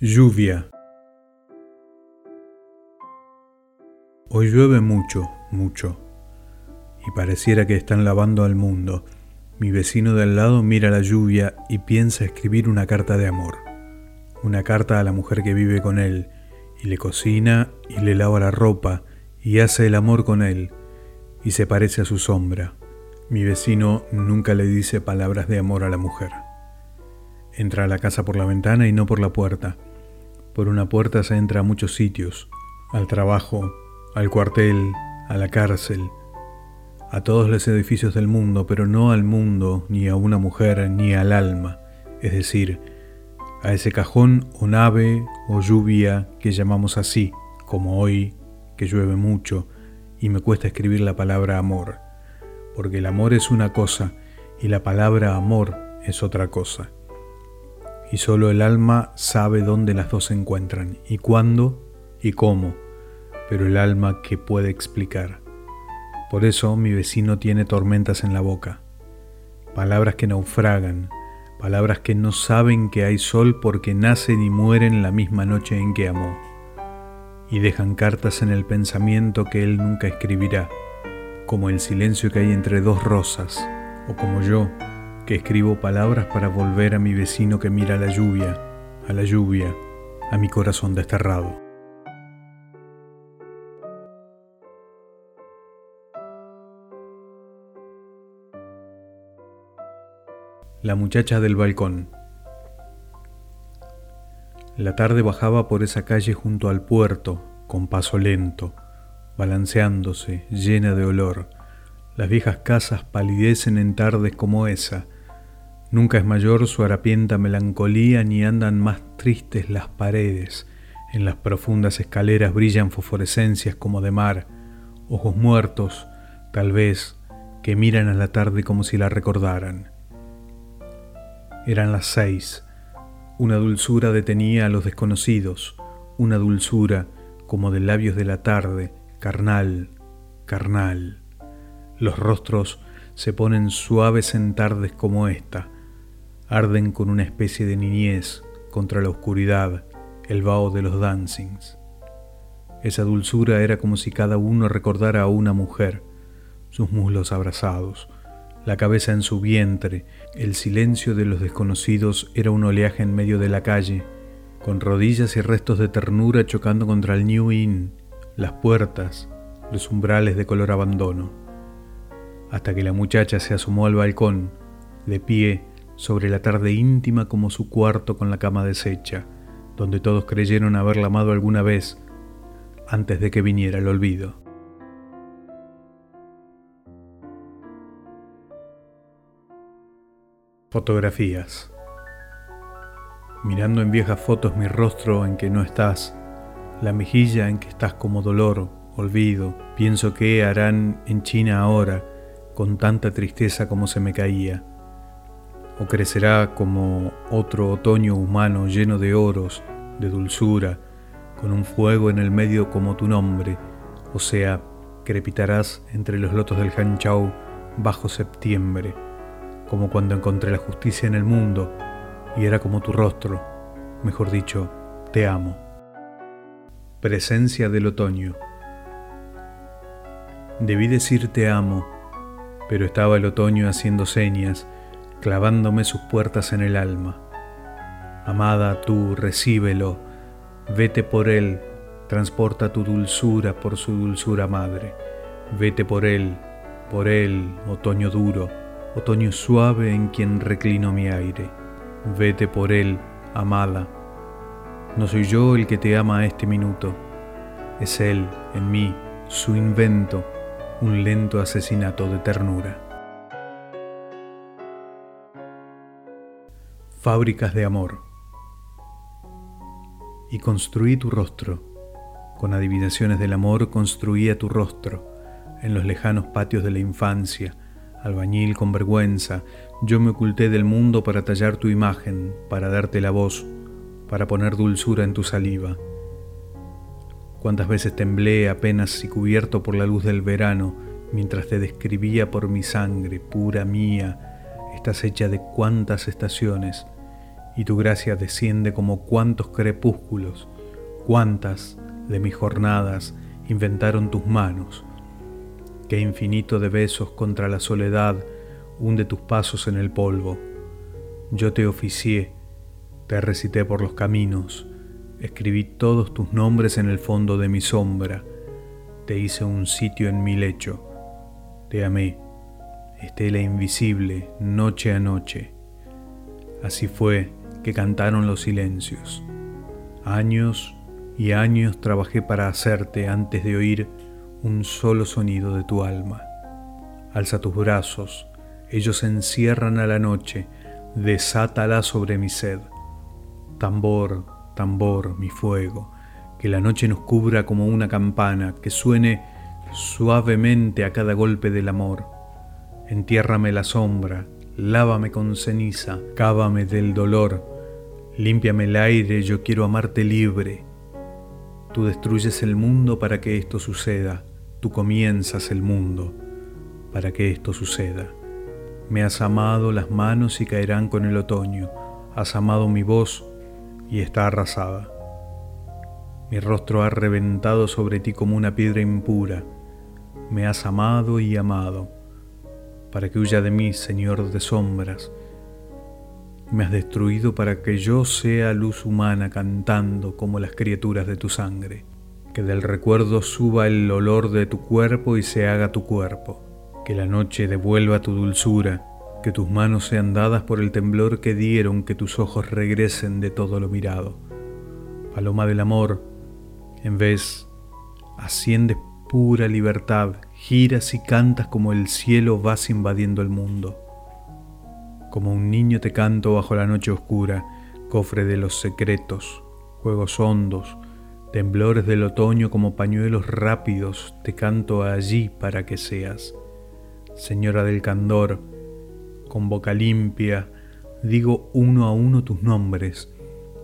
Lluvia. Hoy llueve mucho, mucho, y pareciera que están lavando al mundo. Mi vecino de al lado mira la lluvia y piensa escribir una carta de amor. Una carta a la mujer que vive con él, y le cocina y le lava la ropa, y hace el amor con él, y se parece a su sombra. Mi vecino nunca le dice palabras de amor a la mujer. Entra a la casa por la ventana y no por la puerta por una puerta se entra a muchos sitios, al trabajo, al cuartel, a la cárcel, a todos los edificios del mundo, pero no al mundo, ni a una mujer, ni al alma, es decir, a ese cajón o nave o lluvia que llamamos así, como hoy, que llueve mucho y me cuesta escribir la palabra amor, porque el amor es una cosa y la palabra amor es otra cosa y solo el alma sabe dónde las dos se encuentran, y cuándo y cómo, pero el alma que puede explicar. Por eso mi vecino tiene tormentas en la boca, palabras que naufragan, palabras que no saben que hay sol porque nacen y mueren la misma noche en que amó, y dejan cartas en el pensamiento que él nunca escribirá, como el silencio que hay entre dos rosas, o como yo, que escribo palabras para volver a mi vecino que mira la lluvia, a la lluvia, a mi corazón desterrado. La muchacha del balcón. La tarde bajaba por esa calle junto al puerto, con paso lento, balanceándose, llena de olor. Las viejas casas palidecen en tardes como esa, Nunca es mayor su harapienta melancolía ni andan más tristes las paredes. En las profundas escaleras brillan fosforescencias como de mar, ojos muertos, tal vez, que miran a la tarde como si la recordaran. Eran las seis. Una dulzura detenía a los desconocidos, una dulzura como de labios de la tarde, carnal, carnal. Los rostros se ponen suaves en tardes como esta, arden con una especie de niñez contra la oscuridad, el vaho de los dancings. Esa dulzura era como si cada uno recordara a una mujer, sus muslos abrazados, la cabeza en su vientre, el silencio de los desconocidos era un oleaje en medio de la calle, con rodillas y restos de ternura chocando contra el New Inn, las puertas, los umbrales de color abandono, hasta que la muchacha se asomó al balcón, de pie, sobre la tarde íntima como su cuarto con la cama deshecha, donde todos creyeron haberla amado alguna vez antes de que viniera el olvido. Fotografías. Mirando en viejas fotos mi rostro en que no estás, la mejilla en que estás como dolor, olvido, pienso qué harán en China ahora, con tanta tristeza como se me caía o crecerá como otro otoño humano lleno de oros, de dulzura, con un fuego en el medio como tu nombre, o sea, crepitarás entre los lotos del Hanchao bajo septiembre, como cuando encontré la justicia en el mundo y era como tu rostro, mejor dicho, te amo. Presencia del otoño. Debí decir te amo, pero estaba el otoño haciendo señas, clavándome sus puertas en el alma. Amada, tú recíbelo, vete por él, transporta tu dulzura por su dulzura madre. Vete por él, por él, otoño duro, otoño suave en quien reclino mi aire. Vete por él, amada. No soy yo el que te ama a este minuto, es él, en mí, su invento, un lento asesinato de ternura. Fábricas de amor. Y construí tu rostro. Con adivinaciones del amor construía tu rostro. En los lejanos patios de la infancia, albañil con vergüenza, yo me oculté del mundo para tallar tu imagen, para darte la voz, para poner dulzura en tu saliva. Cuántas veces temblé apenas y cubierto por la luz del verano, mientras te describía por mi sangre, pura mía, estás hecha de cuántas estaciones, y tu gracia desciende como cuantos crepúsculos, cuántas de mis jornadas inventaron tus manos. Qué infinito de besos contra la soledad hunde tus pasos en el polvo. Yo te oficié, te recité por los caminos, escribí todos tus nombres en el fondo de mi sombra, te hice un sitio en mi lecho, te amé, estela invisible, noche a noche. Así fue que cantaron los silencios. Años y años trabajé para hacerte antes de oír un solo sonido de tu alma. Alza tus brazos, ellos encierran a la noche, desátala sobre mi sed. Tambor, tambor, mi fuego, que la noche nos cubra como una campana, que suene suavemente a cada golpe del amor. Entiérrame la sombra, lávame con ceniza, cávame del dolor, límpiame el aire, yo quiero amarte libre. Tú destruyes el mundo para que esto suceda, tú comienzas el mundo para que esto suceda. Me has amado las manos y caerán con el otoño, has amado mi voz y está arrasada. Mi rostro ha reventado sobre ti como una piedra impura, me has amado y amado, para que huya de mí, Señor de sombras. Me has destruido para que yo sea luz humana cantando como las criaturas de tu sangre, que del recuerdo suba el olor de tu cuerpo y se haga tu cuerpo que la noche devuelva tu dulzura, que tus manos sean dadas por el temblor que dieron, que tus ojos regresen de todo lo mirado. Paloma del amor, en vez, asciendes pura libertad, giras y cantas como el cielo vas invadiendo el mundo. Como un niño te canto bajo la noche oscura, cofre de los secretos, juegos hondos, temblores del otoño como pañuelos rápidos, te canto allí para que seas. Señora del Candor, con boca limpia, digo uno a uno tus nombres,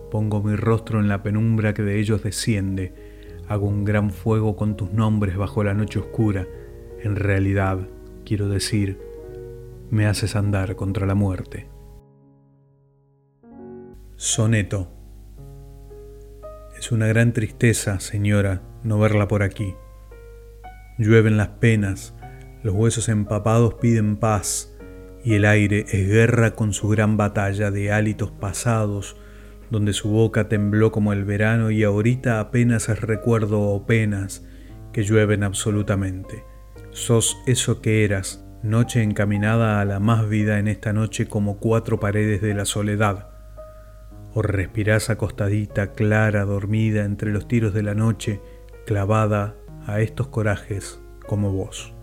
pongo mi rostro en la penumbra que de ellos desciende, hago un gran fuego con tus nombres bajo la noche oscura, en realidad, quiero decir, me haces andar contra la muerte. Soneto. Es una gran tristeza, señora, no verla por aquí. Llueven las penas, los huesos empapados piden paz y el aire es guerra con su gran batalla de hálitos pasados, donde su boca tembló como el verano y ahorita apenas recuerdo o penas que llueven absolutamente. Sos eso que eras, noche encaminada a la más vida en esta noche como cuatro paredes de la soledad. O respirás acostadita, clara, dormida entre los tiros de la noche, clavada a estos corajes como vos.